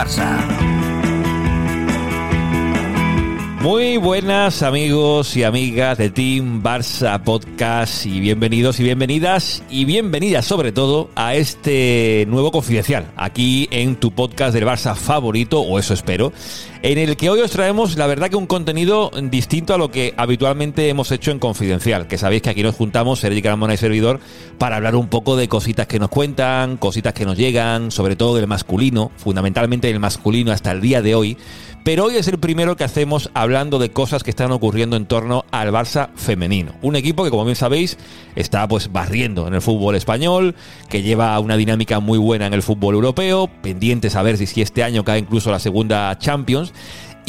Barça. Muy buenas amigos y amigas de Team Barça Podcast y bienvenidos y bienvenidas y bienvenidas sobre todo a este nuevo confidencial aquí en tu podcast del Barça favorito, o eso espero, en el que hoy os traemos la verdad que un contenido distinto a lo que habitualmente hemos hecho en Confidencial, que sabéis que aquí nos juntamos, Sergi Caramona y Servidor, para hablar un poco de cositas que nos cuentan, cositas que nos llegan, sobre todo del masculino, fundamentalmente del masculino hasta el día de hoy. Pero hoy es el primero que hacemos hablando de cosas que están ocurriendo en torno al Barça femenino. Un equipo que, como bien sabéis, está pues barriendo en el fútbol español, que lleva una dinámica muy buena en el fútbol europeo, pendientes a ver si este año cae incluso la segunda Champions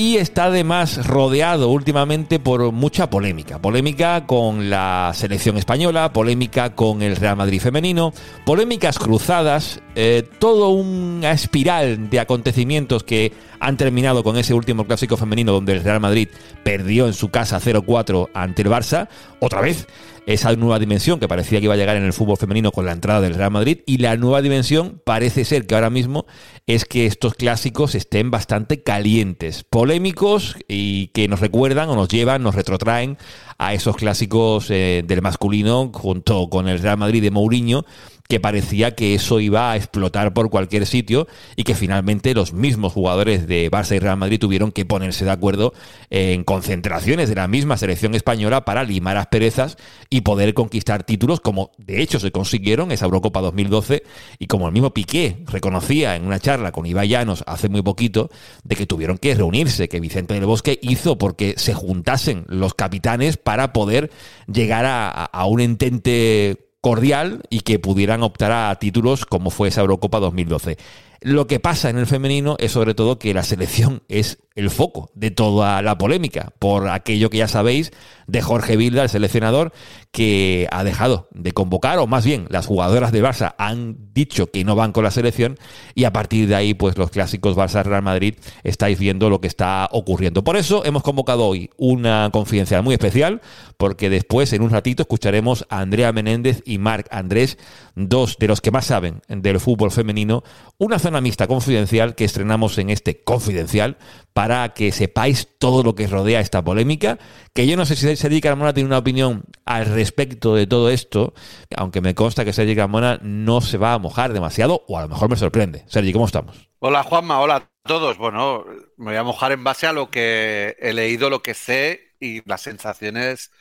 y está además rodeado últimamente por mucha polémica. Polémica con la selección española, polémica con el Real Madrid femenino, polémicas cruzadas, eh, todo una espiral de acontecimientos que han terminado con ese último clásico femenino donde el Real Madrid perdió en su casa 0-4 ante el Barça, otra vez esa nueva dimensión que parecía que iba a llegar en el fútbol femenino con la entrada del Real Madrid y la nueva dimensión parece ser que ahora mismo es que estos clásicos estén bastante calientes, polémicos y que nos recuerdan o nos llevan, nos retrotraen a esos clásicos eh, del masculino junto con el Real Madrid de Mourinho que parecía que eso iba a explotar por cualquier sitio y que finalmente los mismos jugadores de Barça y Real Madrid tuvieron que ponerse de acuerdo en concentraciones de la misma selección española para limar asperezas y poder conquistar títulos como de hecho se consiguieron esa Eurocopa 2012 y como el mismo Piqué reconocía en una charla con Ibai Llanos hace muy poquito de que tuvieron que reunirse, que Vicente del Bosque hizo porque se juntasen los capitanes para poder llegar a, a un entente cordial y que pudieran optar a títulos como fue esa Eurocopa 2012. Lo que pasa en el femenino es sobre todo que la selección es el foco de toda la polémica, por aquello que ya sabéis de Jorge Vilda, el seleccionador, que ha dejado de convocar, o más bien las jugadoras de Barça han dicho que no van con la selección, y a partir de ahí, pues los clásicos Barça-Real Madrid estáis viendo lo que está ocurriendo. Por eso hemos convocado hoy una confidencial muy especial, porque después, en un ratito, escucharemos a Andrea Menéndez y Marc Andrés, dos de los que más saben del fútbol femenino, una mixta confidencial que estrenamos en este confidencial para que sepáis todo lo que rodea esta polémica, que yo no sé si Sergi Carmona tiene una opinión al respecto de todo esto, aunque me consta que Sergi Carmona no se va a mojar demasiado, o a lo mejor me sorprende. Sergi, ¿cómo estamos? Hola Juanma, hola a todos. Bueno, me voy a mojar en base a lo que he leído, lo que sé y las sensaciones,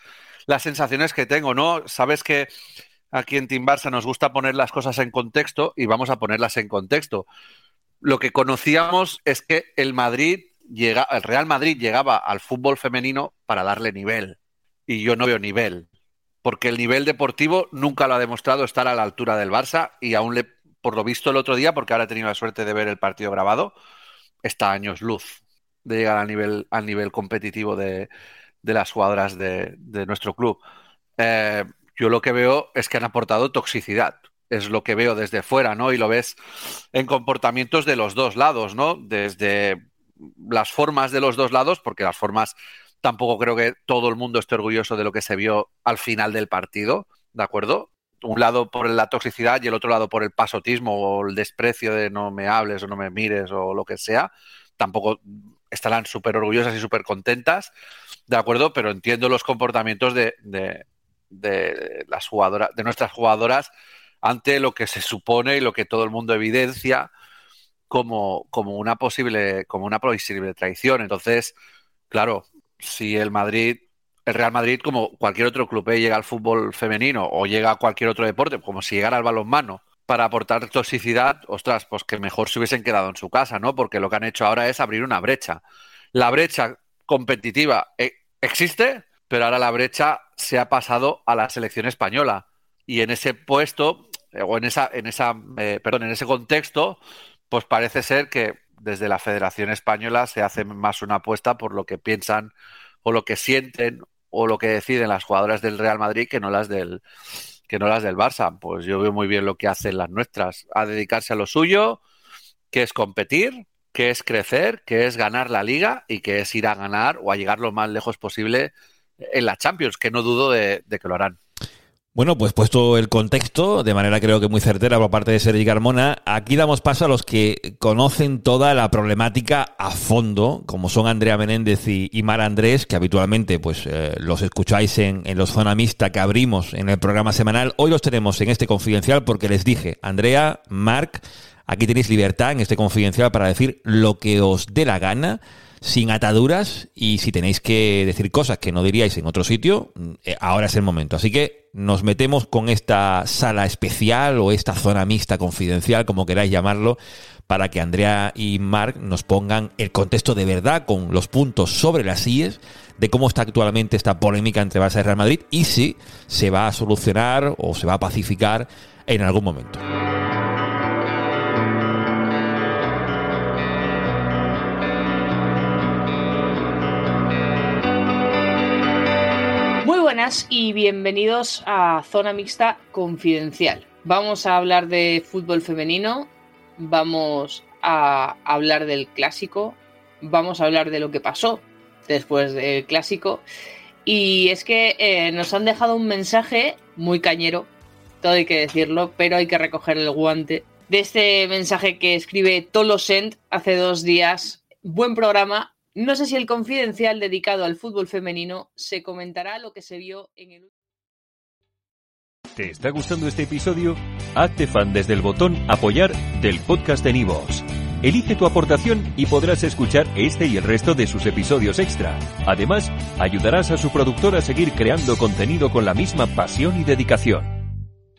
las sensaciones que tengo, ¿no? Sabes que aquí en Team Barça nos gusta poner las cosas en contexto y vamos a ponerlas en contexto. Lo que conocíamos es que el Madrid llega, el Real Madrid llegaba al fútbol femenino para darle nivel. Y yo no veo nivel. Porque el nivel deportivo nunca lo ha demostrado estar a la altura del Barça y aún le, por lo visto el otro día, porque ahora he tenido la suerte de ver el partido grabado, está años luz de llegar al nivel, al nivel competitivo de, las jugadoras de, nuestro club. Eh, yo lo que veo es que han aportado toxicidad. Es lo que veo desde fuera, ¿no? Y lo ves en comportamientos de los dos lados, ¿no? Desde las formas de los dos lados, porque las formas tampoco creo que todo el mundo esté orgulloso de lo que se vio al final del partido, ¿de acuerdo? Un lado por la toxicidad y el otro lado por el pasotismo o el desprecio de no me hables o no me mires o lo que sea. Tampoco estarán súper orgullosas y súper contentas, ¿de acuerdo? Pero entiendo los comportamientos de, de, de las jugadoras, de nuestras jugadoras ante lo que se supone y lo que todo el mundo evidencia como, como, una posible, como una posible traición. Entonces, claro, si el Madrid, el Real Madrid, como cualquier otro club, eh, llega al fútbol femenino o llega a cualquier otro deporte, como si llegara al balonmano, para aportar toxicidad, ostras, pues que mejor se hubiesen quedado en su casa, ¿no? Porque lo que han hecho ahora es abrir una brecha. La brecha competitiva eh, existe, pero ahora la brecha se ha pasado a la selección española. Y en ese puesto, eh, o en esa, en esa, perdón, en ese contexto, pues parece ser que desde la Federación Española se hace más una apuesta por lo que piensan o lo que sienten o lo que deciden las jugadoras del Real Madrid que no las del que no las del Barça. Pues yo veo muy bien lo que hacen las nuestras, a dedicarse a lo suyo, que es competir, que es crecer, que es ganar la liga y que es ir a ganar o a llegar lo más lejos posible en la Champions, que no dudo de que lo harán. Bueno, pues puesto el contexto, de manera creo que muy certera por parte de Sergi Carmona, aquí damos paso a los que conocen toda la problemática a fondo, como son Andrea Menéndez y, Mar Andrés, que habitualmente pues eh, los escucháis en, en los Zona Mixta que abrimos en el programa semanal. Hoy los tenemos en este confidencial porque les dije, Andrea, Marc, aquí tenéis libertad en este confidencial para decir lo que os dé la gana sin ataduras y si tenéis que decir cosas que no diríais en otro sitio, eh, ahora es el momento. Así que nos metemos con esta sala especial o esta zona mixta confidencial, como queráis llamarlo, para que Andrea y Mark nos pongan el contexto de verdad con los puntos sobre las IES de cómo está actualmente esta polémica entre Barça y Real Madrid y si se va a solucionar o se va a pacificar en algún momento. Y bienvenidos a Zona Mixta Confidencial. Vamos a hablar de fútbol femenino, vamos a hablar del clásico, vamos a hablar de lo que pasó después del clásico. Y es que eh, nos han dejado un mensaje muy cañero, todo hay que decirlo, pero hay que recoger el guante de este mensaje que escribe Tolosent hace dos días. Buen programa, no sé si el confidencial dedicado al fútbol femenino se comentará lo que se vio en el... ¿Te está gustando este episodio? Hazte fan desde el botón apoyar del podcast de Nivos. Elige tu aportación y podrás escuchar este y el resto de sus episodios extra. Además, ayudarás a su productor a seguir creando contenido con la misma pasión y dedicación.